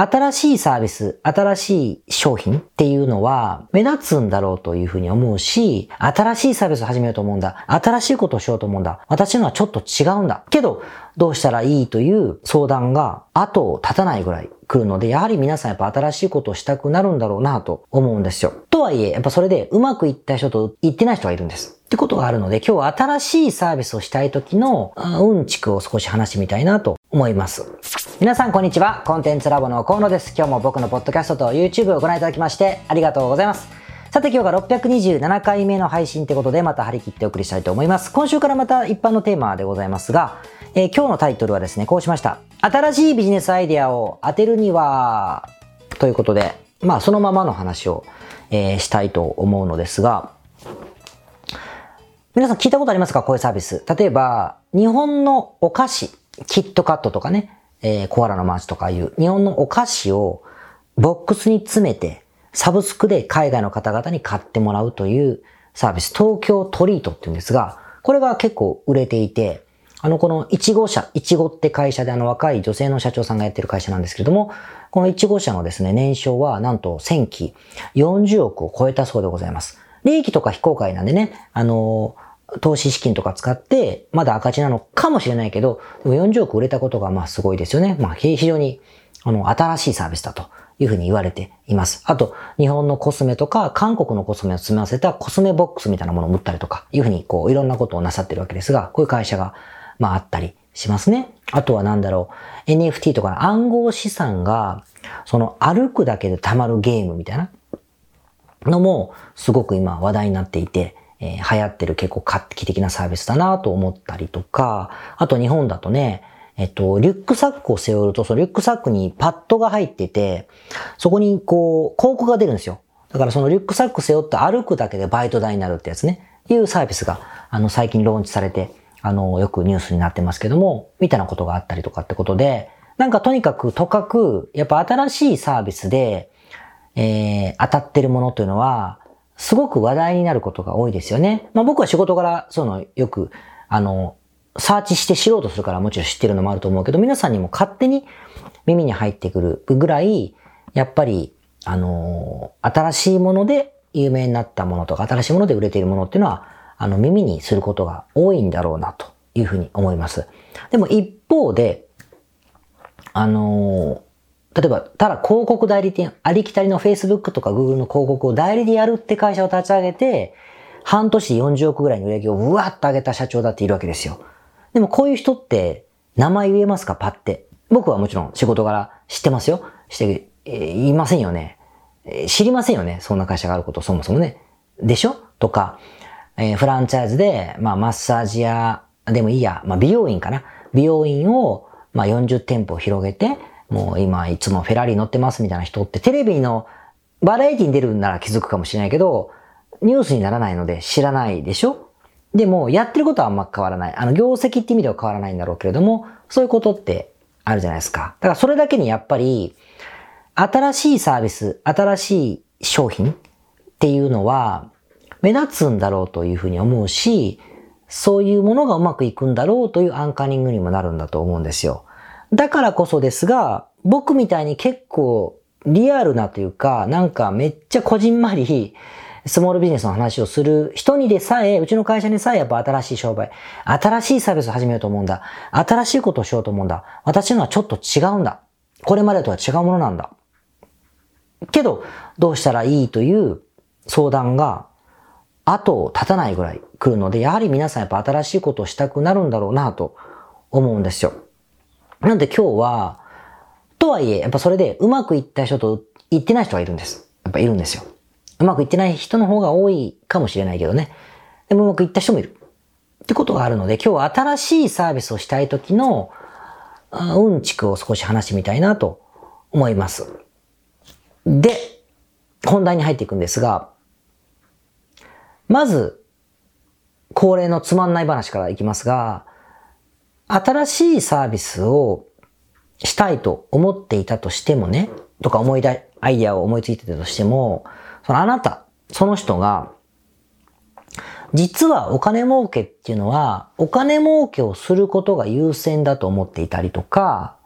新しいサービス、新しい商品っていうのは目立つんだろうというふうに思うし、新しいサービスを始めようと思うんだ。新しいことをしようと思うんだ。私のはちょっと違うんだ。けど、どうしたらいいという相談が後を絶たないぐらい来るので、やはり皆さんやっぱ新しいことをしたくなるんだろうなと思うんですよ。とはいえ、やっぱそれでうまくいった人といってない人がいるんです。ってことがあるので、今日は新しいサービスをしたい時のうんちくを少し話してみたいなと思います。皆さんこんにちは。コンテンツラボの河野です。今日も僕のポッドキャストと YouTube をご覧いただきましてありがとうございます。さて今日が627回目の配信ってことでまた張り切ってお送りしたいと思います。今週からまた一般のテーマでございますが、えー、今日のタイトルはですね、こうしました。新しいビジネスアイデアを当てるには、ということで、まあそのままの話を、えー、したいと思うのですが、皆さん聞いたことありますか？こういうサービス。例えば、日本のお菓子、キットカットとかね、えー、コアラのマーチとかいう日本のお菓子をボックスに詰めて、サブスクで海外の方々に買ってもらうというサービス、東京トリートっていうんですが、これが結構売れていて、あの、この ICHIGO社、 ICHIGOって会社であの若い女性の社長さんがやってる会社なんですけれども、この ICHIGO社のですね、年商はなんと1000期40億を超えたそうでございます。利益とか非公開なんでね、あの投資資金とか使って、まだ赤字なのかもしれないけど、でも40億売れたことがまあすごいですよね。まあ非常に、あの、新しいサービスだというふうに言われています。あと、日本のコスメとか、韓国のコスメを積み合わせたコスメボックスみたいなものを売ったりとか、いうふうにこう、いろんなことをなさってるわけですが、こういう会社が、まああったりしますね。あとはなんだろう、NFT とか暗号資産が、その歩くだけで溜まるゲームみたいなのも、すごく今話題になっていて、えー、流行ってる結構画期的なサービスだなと思ったりとか、あと日本だとね、えっと、リュックサックを背負うと、そのリュックサックにパッドが入ってて、そこにこう、広告が出るんですよ。だからそのリュックサック背負って歩くだけでバイト代になるってやつね。いうサービスが、あの、最近ローンチされて、あの、よくニュースになってますけども、みたいなことがあったりとかってことで、なんかとにかくとかく、やっぱ新しいサービスで、えー、当たってるものというのは、すごく話題になることが多いですよね。まあ僕は仕事柄、その、よく、あの、サーチして知ろうとするからもちろん知ってるのもあると思うけど、皆さんにも勝手に耳に入ってくるぐらい、やっぱり、あの、新しいもので有名になったものとか、新しいもので売れているものっていうのは、あの、耳にすることが多いんだろうな、というふうに思います。でも一方で、あの、例えば、ただ広告代理店、ありきたりの Facebook とか Google の広告を代理でやるって会社を立ち上げて、半年で40億ぐらいの売り上げをうわっと上げた社長だっているわけですよ。でもこういう人って名前言えますか？パって。僕はもちろん仕事柄知ってますよ。して、えー、言いませんよね、えー、知りませんよね？そんな会社があることそもそもね。でしょ？とか、えー、フランチャイズで、まあマッサージ屋でもいいや、まあ美容院かな。美容院を、まあ40店舗広げて、もう今いつもフェラーリ乗ってますみたいな人ってテレビのバラエティに出るんなら気づくかもしれないけど、ニュースにならないので知らないでしょ？でも、やってることはあんま変わらない。あの、業績って意味では変わらないんだろうけれども、そういうことってあるじゃないですか。だからそれだけにやっぱり、新しいサービス、新しい商品っていうのは、目立つんだろうというふうに思うし、そういうものがうまくいくんだろうというアンカリングにもなるんだと思うんですよ。だからこそですが、僕みたいに結構リアルなというか、なんかめっちゃこじんまり、スモールビジネスの話をする人にでさえ、うちの会社にさえやっぱ新しい商売、新しいサービスを始めようと思うんだ。新しいことをしようと思うんだ。私のはちょっと違うんだ。これまでとは違うものなんだ。けど、どうしたらいいという相談が後を絶たないぐらい来るので、やはり皆さんやっぱ新しいことをしたくなるんだろうなと思うんですよ。なんで今日は、とはいえ、やっぱそれでうまくいった人といってない人がいるんです。やっぱいるんですよ。うまくいってない人の方が多いかもしれないけどね。でもうまくいった人もいる。ってことがあるので、今日は新しいサービスをしたい時の、うんちくを少し話してみたいなと思います。で、本題に入っていくんですが、まず、恒例のつまんない話からいきますが、新しいサービスをしたいと思っていたとしてもね、とか思い出、アイディアを思いついてたとしても、そのあなた、その人が、実はお金儲けっていうのは、お金儲けをすることが優先だと思っていたりとか、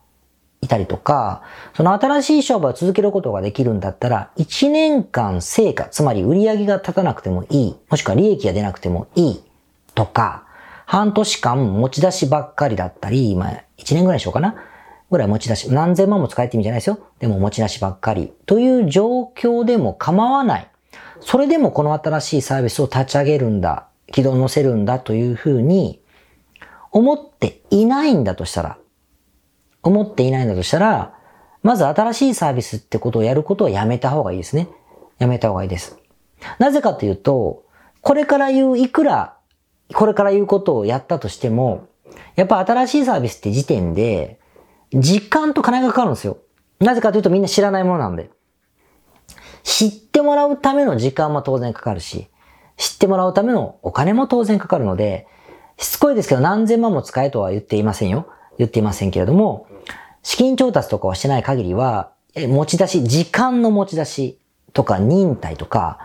いたりとか、その新しい商売を続けることができるんだったら、1年間成果、つまり売り上げが立たなくてもいい、もしくは利益が出なくてもいいとか、半年間持ち出しばっかりだったり、まあ、1年ぐらいでしょうかな。ぐらい持ち出し、何千万も使えて意味じゃないですよ。でも持ち出しばっかり。という状況でも構わない。それでもこの新しいサービスを立ち上げるんだ、軌道に乗せるんだというふうに思っていないんだとしたら、思っていないんだとしたら、まず新しいサービスってことをやることはやめた方がいいですね。やめた方がいいです。なぜかというと、これから言う、いくら、これから言うことをやったとしても、やっぱ新しいサービスって時点で、時間と金がかかるんですよ。なぜかというとみんな知らないものなんで。知ってもらうための時間も当然かかるし、知ってもらうためのお金も当然かかるので、しつこいですけど何千万も使えとは言っていませんよ。言っていませんけれども、資金調達とかをしてない限りは、持ち出し、時間の持ち出しとか忍耐とか、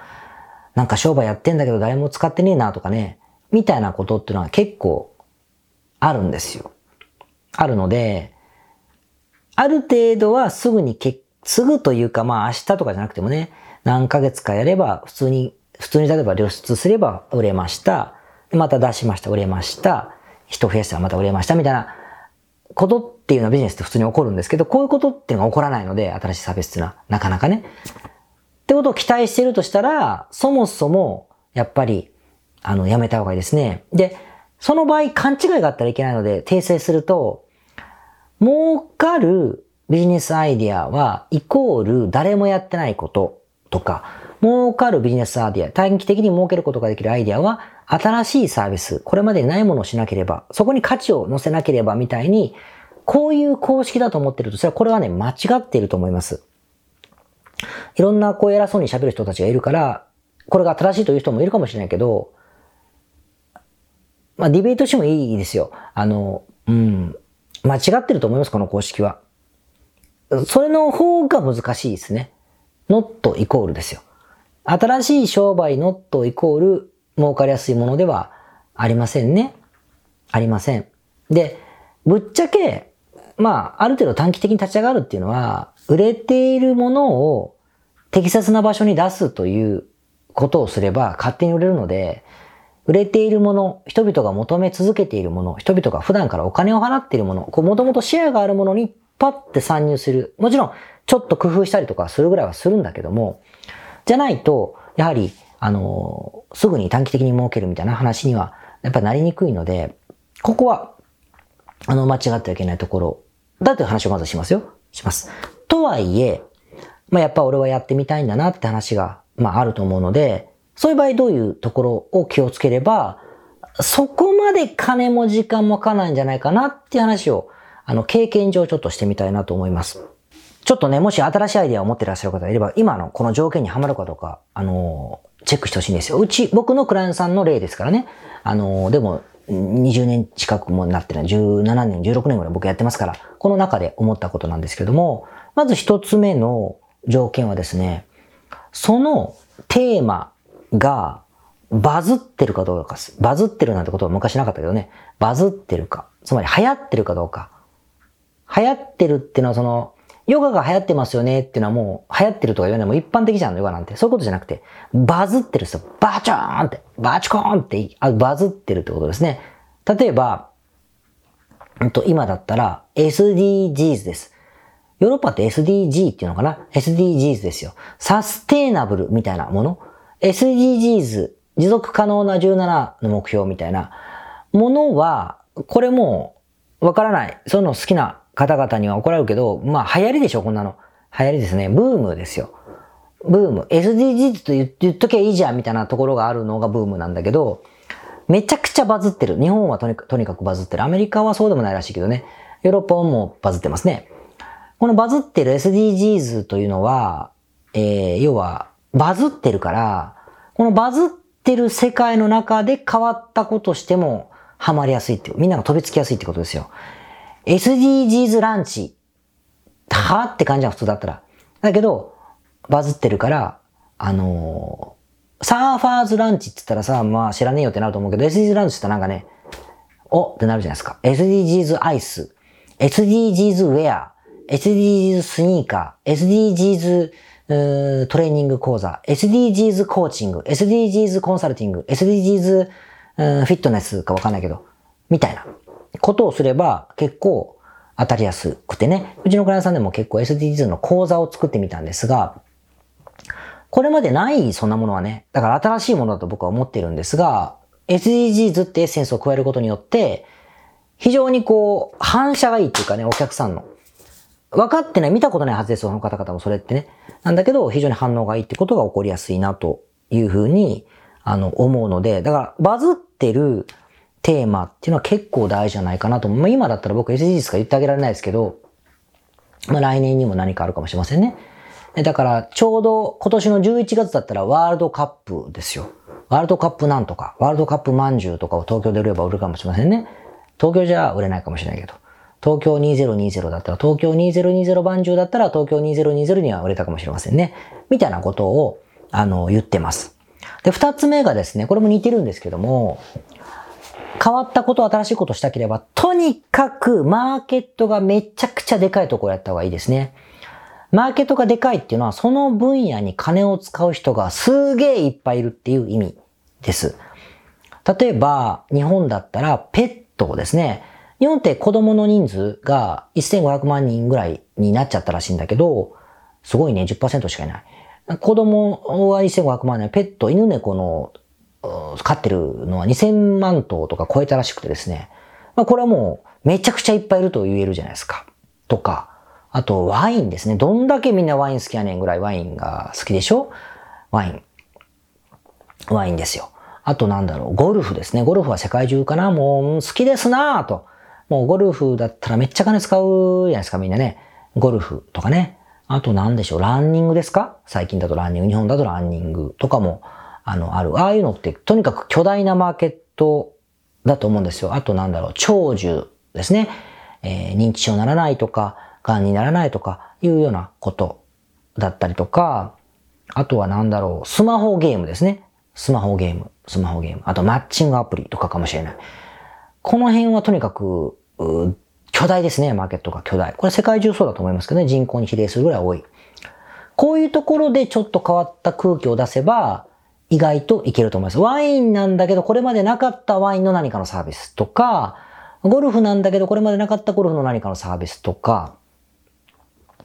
なんか商売やってんだけど誰も使ってねえなとかね、みたいなことっていうのは結構あるんですよ。あるので、ある程度はすぐにけ、すぐというかまあ明日とかじゃなくてもね、何ヶ月かやれば普通に、普通に例えば露出すれば売れました。また出しました、売れました。人増やしたらまた売れましたみたいなことっていうのはビジネスって普通に起こるんですけど、こういうことっていうのが起こらないので、新しいサービスっていうのは、なかなかね。ってことを期待してるとしたら、そもそも、やっぱり、あの、やめた方がいいですね。で、その場合、勘違いがあったらいけないので、訂正すると、儲かるビジネスアイディアは、イコール誰もやってないこととか、儲かるビジネスアイディア、短期的に儲けることができるアイディアは、新しいサービス、これまでにないものをしなければ、そこに価値を乗せなければみたいに、こういう公式だと思ってると、それはこれはね、間違っていると思います。いろんなこう偉そうに喋る人たちがいるから、これが正しいという人もいるかもしれないけど、まあディベートしてもいいですよ。あの、うん、間違ってると思います、この公式は。それの方が難しいですね。not イコールですよ。新しい商売 not イコール儲かりやすいものではありませんね。ありません。で、ぶっちゃけ、まあ、ある程度短期的に立ち上がるっていうのは、売れているものを適切な場所に出すということをすれば勝手に売れるので、売れているもの、人々が求め続けているもの、人々が普段からお金を払っているもの、こう、もともとシェアがあるものにパッて参入する。もちろん、ちょっと工夫したりとかするぐらいはするんだけども、じゃないと、やはり、あの、すぐに短期的に儲けるみたいな話には、やっぱなりにくいので、ここは、あの、間違ってはいけないところだという話をまずしますよ。します。とはいえ、まあ、やっぱ俺はやってみたいんだなって話が、まあ、あると思うので、そういう場合どういうところを気をつければ、そこまで金も時間もかかないんじゃないかなっていう話を、あの、経験上ちょっとしてみたいなと思います。ちょっとね、もし新しいアイデアを持ってらっしゃる方がいれば、今のこの条件にはまるかどうか、あの、チェックしてほしいんですよ。うち、僕のクライアントさんの例ですからね。あの、でも、20年近くもなってない、17年、16年ぐらい僕やってますから、この中で思ったことなんですけども、まず一つ目の条件はですね、そのテーマがバズってるかどうかです。バズってるなんてことは昔なかったけどね、バズってるか。つまり流行ってるかどうか。流行ってるっていうのはその、ヨガが流行ってますよねっていうのはもう流行ってるとか言わないもう一般的じゃん、ヨガなんて。そういうことじゃなくて、バズってるんですよ。バチョーンって、バチコーンってあ、バズってるってことですね。例えば、と今だったら SDGs です。ヨーロッパって SDG っていうのかな ?SDGs ですよ。サステイナブルみたいなもの。SDGs、持続可能な17の目標みたいなものは、これもわからない。その好きな方々には怒られるけど、まあ流行りでしょ、こんなの。流行りですね。ブームですよ。ブーム。SDGs と言っ言っときゃいいじゃんみたいなところがあるのがブームなんだけど、めちゃくちゃバズってる。日本はとにとにかくバズってる。アメリカはそうでもないらしいけどね。ヨーロッパもバズってますね。このバズってる SDGs というのは、えー、要は、バズってるから、このバズってる世界の中で変わったことしても、ハマりやすいって、みんなが飛びつきやすいってことですよ。SDGs ランチ。はって感じは普通だったら。だけど、バズってるから、あのー、サーファーズランチって言ったらさ、まあ知らねえよってなると思うけど、SDGs ランチってなんかね、おってなるじゃないですか。SDGs アイス、SDGs ウェア、SDGs スニーカー、SDGs トレーニング講座、SDGs コーチング、SDGs コンサルティング、SDGs フィットネスかわかんないけど、みたいな。ことをすれば結構当たりやすくてね、うちのクライアントさんでも結構 SDGs の講座を作ってみたんですが、これまでないそんなものはね、だから新しいものだと僕は思ってるんですが、SDGs ってエッセンスを加えることによって、非常にこう、反射がいいっていうかね、お客さんの。分かってない、見たことないはずです、その方々もそれってね。なんだけど、非常に反応がいいってことが起こりやすいな、というふうに、あの、思うので、だから、バズってるテーマっていうのは結構大事じゃないかなと思う。まあ、今だったら僕 SDGs しか言ってあげられないですけど、まあ、来年にも何かあるかもしれませんね。だから、ちょうど今年の11月だったらワールドカップですよ。ワールドカップなんとか、ワールドカップまんじゅうとかを東京で売れば売るかもしれませんね。東京じゃ売れないかもしれないけど。東京2020だったら、東京2020番中だったら、東京2020には売れたかもしれませんね。みたいなことを、あの、言ってます。で、二つ目がですね、これも似てるんですけども、変わったこと、新しいことしたければ、とにかくマーケットがめちゃくちゃでかいところやった方がいいですね。マーケットがでかいっていうのは、その分野に金を使う人がすげえいっぱいいるっていう意味です。例えば、日本だったら、ペットをですね。日本って子供の人数が1500万人ぐらいになっちゃったらしいんだけど、すごいね、10%しかいない。子供は1500万人、ペット、犬猫の飼ってるのは2000万頭とか超えたらしくてですね。まあこれはもうめちゃくちゃいっぱいいると言えるじゃないですか。とか、あとワインですね。どんだけみんなワイン好きやねんぐらいワインが好きでしょ？ワイン。ワインですよ。あとなんだろう、ゴルフですね。ゴルフは世界中かなもう好きですなぁと。もうゴルフだったらめっちゃ金使うじゃないですか、みんなね。ゴルフとかね。あと何でしょう、ランニングですか？最近だとランニング、日本だとランニングとかも、あの、ある。ああいうのって、とにかく巨大なマーケットだと思うんですよ。あとなんだろう、長寿ですね。えー、認知症にならないとか、癌にならないとか、いうようなことだったりとか、あとはなんだろう、スマホゲームですね。スマホゲーム、スマホゲーム。あとマッチングアプリとかかもしれない。この辺はとにかく、巨大ですね、マーケットが巨大。これ世界中そうだと思いますけどね、人口に比例するぐらい多い。こういうところでちょっと変わった空気を出せば、意外といけると思います。ワインなんだけど、これまでなかったワインの何かのサービスとか、ゴルフなんだけど、これまでなかったゴルフの何かのサービスとか、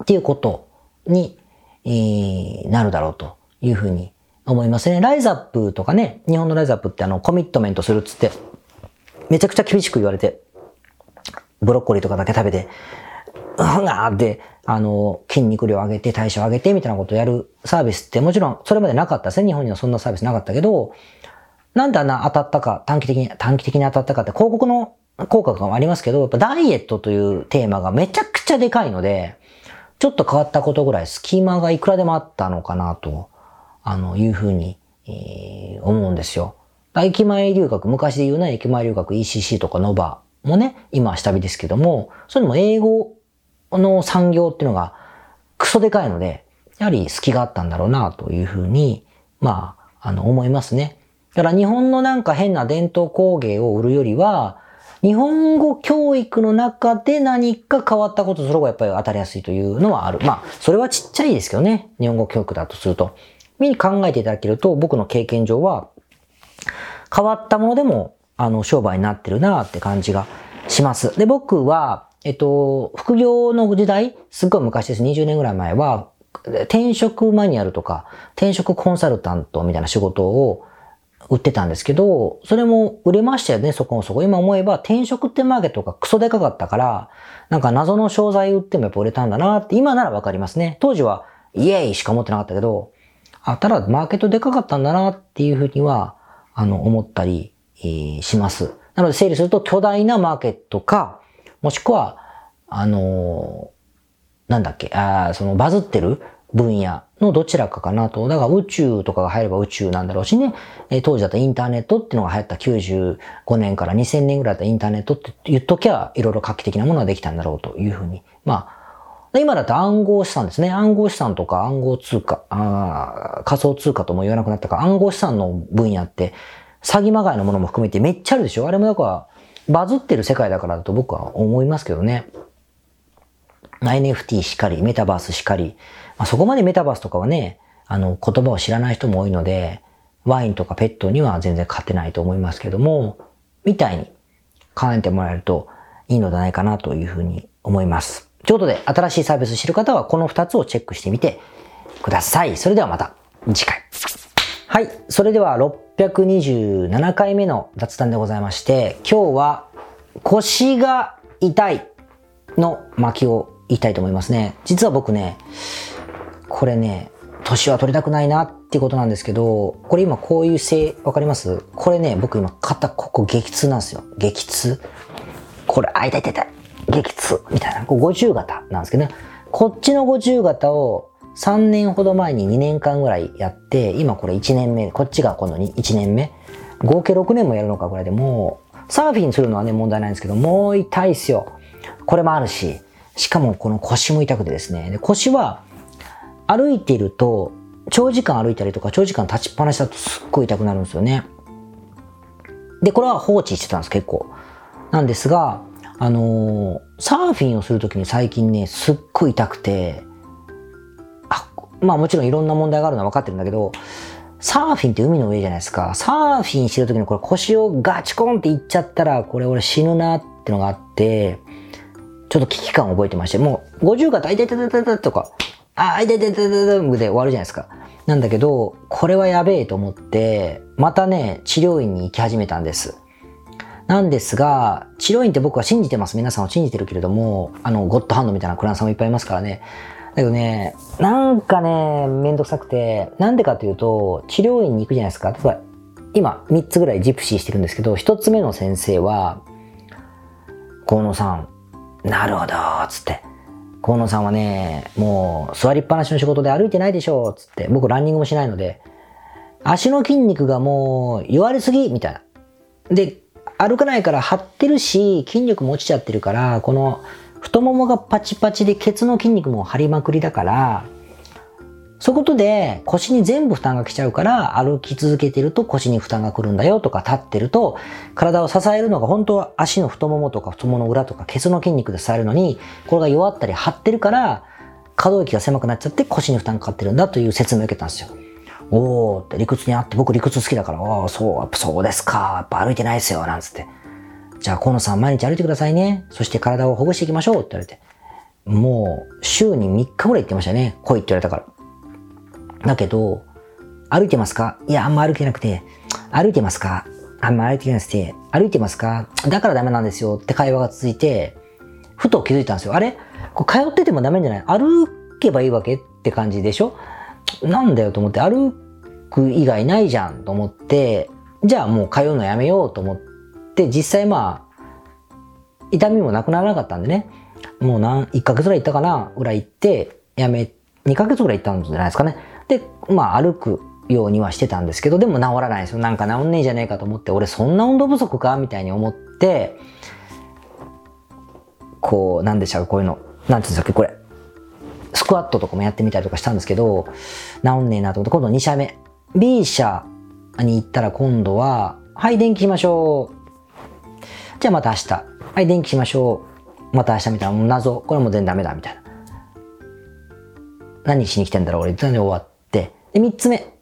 っていうことに、えー、なるだろうというふうに思いますね。ライズアップとかね、日本のライズアップってあの、コミットメントするっつって、めちゃくちゃ厳しく言われて、ブロッコリーとかだけ食べて、うんがーって、あの、筋肉量上げて、代謝上げて、みたいなことをやるサービスってもちろんそれまでなかったですね。日本にはそんなサービスなかったけど、なんであんな当たったか、短期的に、短期的に当たったかって広告の効果がありますけど、やっぱダイエットというテーマがめちゃくちゃでかいので、ちょっと変わったことぐらい隙間がいくらでもあったのかなと、あの、いうふうに、えー、思うんですよ。駅前留学、昔で言うな駅前留学 ECC とかノバもね、今は下火ですけども、それも英語の産業っていうのがクソでかいので、やはり隙があったんだろうなというふうに、まあ、あの、思いますね。だから日本のなんか変な伝統工芸を売るよりは、日本語教育の中で何か変わったことする方がやっぱり当たりやすいというのはある。まあ、それはちっちゃいですけどね。日本語教育だとすると。に考えていただけると、僕の経験上は、変わったものでも、あの、商売になってるなって感じがします。で、僕は、えっと、副業の時代、すっごい昔です。20年ぐらい前は、転職マニュアルとか、転職コンサルタントみたいな仕事を売ってたんですけど、それも売れましたよね、そこもそこ。今思えば転職ってマーケットがクソでかかったから、なんか謎の商材売ってもやっぱ売れたんだなって、今ならわかりますね。当時はイエーイしか思ってなかったけど、あ、ただマーケットでかかったんだなっていうふうには、あの、思ったり、えー、します。なので整理すると巨大なマーケットか、もしくは、あのー、なんだっけ、あそのバズってる分野のどちらかかなと。だから宇宙とかが入れば宇宙なんだろうしね。えー、当時だったインターネットっていうのが流行った95年から2000年ぐらいだったインターネットって言っときゃいろいろ画期的なものができたんだろうというふうに。まあ、今だと暗号資産ですね。暗号資産とか暗号通貨、あ仮想通貨とも言わなくなったか暗号資産の分野って詐欺まがいのものも含めてめっちゃあるでしょあれもだからバズってる世界だからだと僕は思いますけどね。NFT しかり、メタバースしかり、まあ、そこまでメタバースとかはね、あの、言葉を知らない人も多いので、ワインとかペットには全然勝てないと思いますけども、みたいに考えてもらえるといいのではないかなというふうに思います。ということで、新しいサービス知る方はこの2つをチェックしてみてください。それではまた次回。はい。それでは627回目の雑談でございまして、今日は腰が痛いの巻きを言いたいと思いますね。実は僕ね、これね、年は取りたくないなってことなんですけど、これ今こういう性、わかります？これね、僕今肩ここ激痛なんですよ。激痛。これ、あ、痛い痛い痛い。激痛。みたいな。こう50型なんですけどね。こっちの50型を3年ほど前に2年間ぐらいやって、今これ1年目、こっちが今度に1年目。合計6年もやるのかぐらいでもう、サーフィンするのはね、問題ないんですけど、もう痛いっすよ。これもあるし、しかもこの腰も痛くてですね。で腰は、歩いていると、長時間歩いたりとか、長時間立ちっぱなしだとすっごい痛くなるんですよね。で、これは放置してたんです、結構。なんですが、あのー、サーフィンをするときに最近ね、すっごい痛くて、あ、まあもちろんいろんな問題があるのは分かってるんだけど、サーフィンって海の上じゃないですか。サーフィンしてるときにこれ腰をガチコンっていっちゃったら、これ俺死ぬなってのがあって、ちょっと危機感を覚えてまして、もう50が大体たたたたとか、あ、いてててててで終わるじゃないですか。なんだけど、これはやべえと思って、またね、治療院に行き始めたんです。なんですが、治療院って僕は信じてます。皆さんを信じてるけれども、あの、ゴッドハンドみたいなクランさんもいっぱいいますからね。だけどね、なんかね、めんどくさくて、なんでかというと、治療院に行くじゃないですか。例えば、今、3つぐらいジプシーしてるんですけど、1つ目の先生は、河野さん、なるほど、つって。河野さんはね、もう座りっぱなしの仕事で歩いてないでしょう、つって。僕ランニングもしないので、足の筋肉がもう弱りすぎみたいな。で、歩かないから張ってるし、筋力も落ちちゃってるから、この太ももがパチパチでケツの筋肉も張りまくりだから、そういうことで腰に全部負担が来ちゃうから歩き続けてると腰に負担が来るんだよとか立ってると体を支えるのが本当は足の太ももとか太ももの裏とかケツの筋肉で支えるのにこれが弱ったり張ってるから可動域が狭くなっちゃって腰に負担かかってるんだという説明を受けたんですよ。おーって理屈にあって僕理屈好きだから、ああ、そう、やっぱそうですか。やっぱ歩いてないですよ。なんつって。じゃあ河野さん毎日歩いてくださいね。そして体をほぐしていきましょうって言われて。もう週に3日ぐらい行ってましたね。来いって言われたから。だけど、歩いてますか？いや、あんま歩けなくて、歩いてますか？あんま歩いてなくて、歩いてますか？だからダメなんですよって会話が続いて、ふと気づいたんですよ。あれ？こ通っててもダメじゃない？歩けばいいわけって感じでしょ？なんだよと思って、歩く以外ないじゃんと思って、じゃあもう通うのやめようと思って、実際まあ、痛みもなくならなかったんでね、もう何、1ヶ月ぐらい行ったかなぐらい行って、やめ、2ヶ月ぐらい行ったんじゃないですかね。で、まあ歩くようにはしてたんですけど、でも治らないですよ。なんか治んねえじゃねえかと思って、俺そんな運動不足かみたいに思って、こう、なんでしょう、こういうの。なんていうんですか、これ。スクワットとかもやってみたりとかしたんですけど、治んねえなと思って、今度2社目。B 社に行ったら今度は、はい、電気しましょう。じゃあまた明日。はい、電気しましょう。また明日みたいな。謎。これも全然ダメだ、みたいな。何しに来てんだろう、俺。終わってで、三つ目。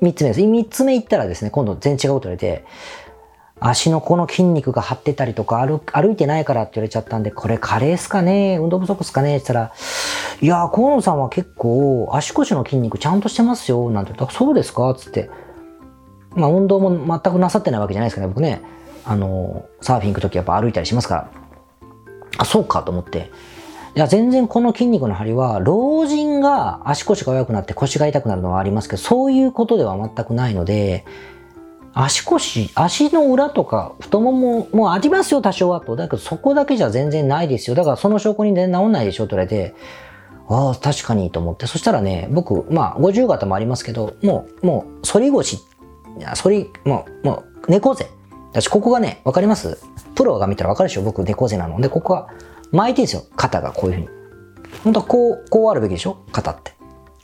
三つ目です。三つ目行ったらですね、今度全然違うこと言われて、足のこの筋肉が張ってたりとか歩、歩いてないからって言われちゃったんで、これ加齢っすかね運動不足っすかねって言ったら、いや河野さんは結構足腰の筋肉ちゃんとしてますよ、なんて言ったら、そうですか？つって。まあ運動も全くなさってないわけじゃないですかね、僕ね。あの、サーフィン行くときやっぱ歩いたりしますから。あ、そうかと思って。いや、全然この筋肉の張りは、老人が足腰が弱くなって腰が痛くなるのはありますけど、そういうことでは全くないので、足腰、足の裏とか太もももありますよ、多少はと。だけどそこだけじゃ全然ないですよ。だからその証拠に全然治んないでしょ、と言われて、ああ、確かにと思って。そしたらね、僕、まあ、50型もありますけど、もう、もう、反り腰、反り、もう、もう、猫背。私、ここがね、わかります？プロが見たらわかるでしょ？僕、猫背なので、ここが、巻いてるんですよ。肩がこういうふうに。本当はこう、こうあるべきでしょ？肩って。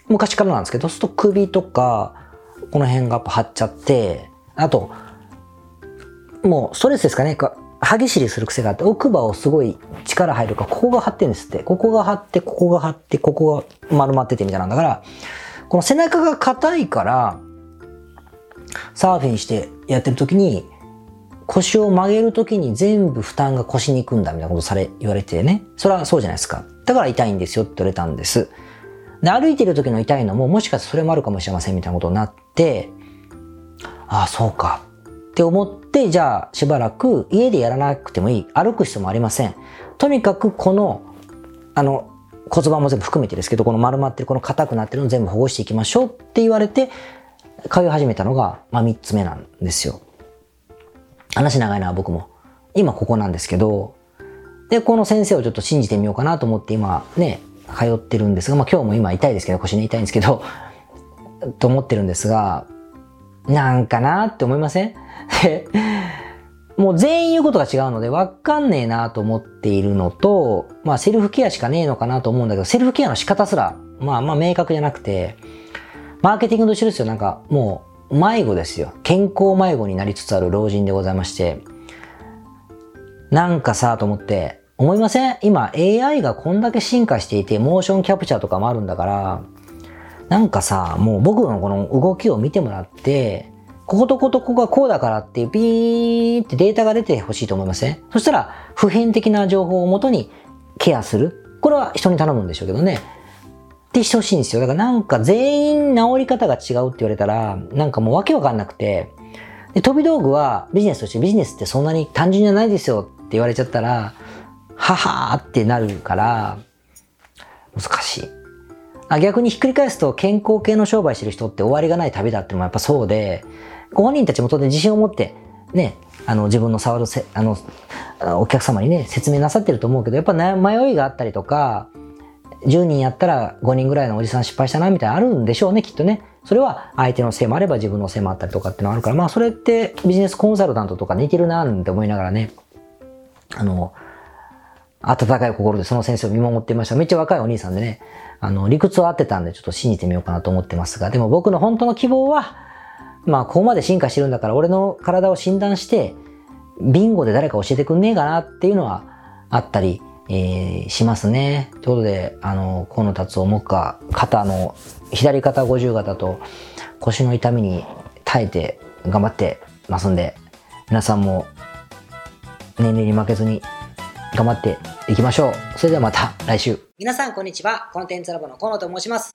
昔からなんですけど、そうすると首とか、この辺がやっぱ張っちゃって、あと、もうストレスですかね。歯ぎしりする癖があって、奥歯をすごい力入るから、ここが張ってるんですって。ここが張って、ここが張って、ここが丸まっててみたいなんだから、この背中が硬いから、サーフィンしてやってる時に、腰を曲げる時に全部負担が腰に行くんだみたいなことされ、言われてね。それはそうじゃないですか。だから痛いんですよって言われたんです。で、歩いてる時の痛いのも、もしかしてそれもあるかもしれませんみたいなことになって、ああ、そうか。って思って、じゃあしばらく家でやらなくてもいい。歩く必要もありません。とにかくこの、あの、骨盤も全部含めてですけど、この丸まってる、この硬くなってるの全部保護していきましょうって言われて、通い始めたのが、まあ3つ目なんですよ。話長いな、僕も。今ここなんですけど、で、この先生をちょっと信じてみようかなと思って今ね、通ってるんですが、まあ今日も今痛いですけど、腰ね痛いんですけど、と思ってるんですが、なんかなって思いません？もう全員言うことが違うので、わかんねえなと思っているのと、まあセルフケアしかねえのかなと思うんだけど、セルフケアの仕方すら、まあまあ明確じゃなくて、マーケティングと一緒ですよ。なんかもう迷子ですよ。健康迷子になりつつある老人でございまして、なんかさ、と思って、思いません？今 AI がこんだけ進化していて、モーションキャプチャーとかもあるんだから、なんかさ、もう僕のこの動きを見てもらって、こことことここがこうだからっていうピーってデータが出てほしいと思いません？そしたら普遍的な情報をもとにケアする。これは人に頼むんでしょうけどね。ってしてほしいんですよ。だからなんか全員治り方が違うって言われたら、なんかもうわけわかんなくて、で、飛び道具はビジネスとしてビジネスってそんなに単純じゃないですよって言われちゃったら、ははーってなるから、難しい。あ逆にひっくり返すと健康系の商売してる人って終わりがない旅だってのもやっぱそうで、ご本人たちも当然自信を持って、ね、あの自分の触るせ、あの、お客様にね、説明なさってると思うけど、やっぱ迷いがあったりとか、10人やったら5人ぐらいのおじさん失敗したなみたいなのあるんでしょうね、きっとね。それは相手のせいもあれば自分のせいもあったりとかっていうのがあるから、まあそれってビジネスコンサルタントとか似てるなって思いながらね、あの、温かい心でその先生を見守っていました。めっちゃ若いお兄さんでね、あの、理屈は合ってたんでちょっと信じてみようかなと思ってますが、でも僕の本当の希望は、まあここまで進化してるんだから俺の体を診断して、ビンゴで誰か教えてくんねえかなっていうのはあったり、えー、しますね。ということで、あの、河野達夫目下、肩の、左肩50型と腰の痛みに耐えて頑張ってますんで、皆さんも年齢に負けずに頑張っていきましょう。それではまた来週。皆さんこんにちは。コンテンツラボの河野と申します。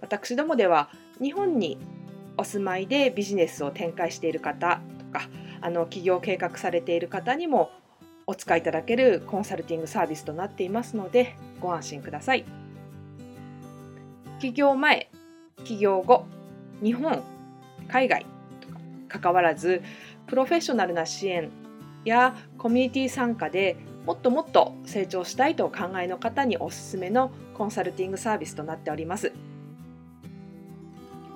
私どもでは日本にお住まいでビジネスを展開している方とかあの起業計画されている方にもお使いいただけるコンサルティングサービスとなっていますのでご安心ください。起業前、起業後、日本、海外とか関わらずプロフェッショナルな支援やコミュニティ参加でもっともっと成長したいとお考えの方におすすめのコンサルティングサービスとなっております。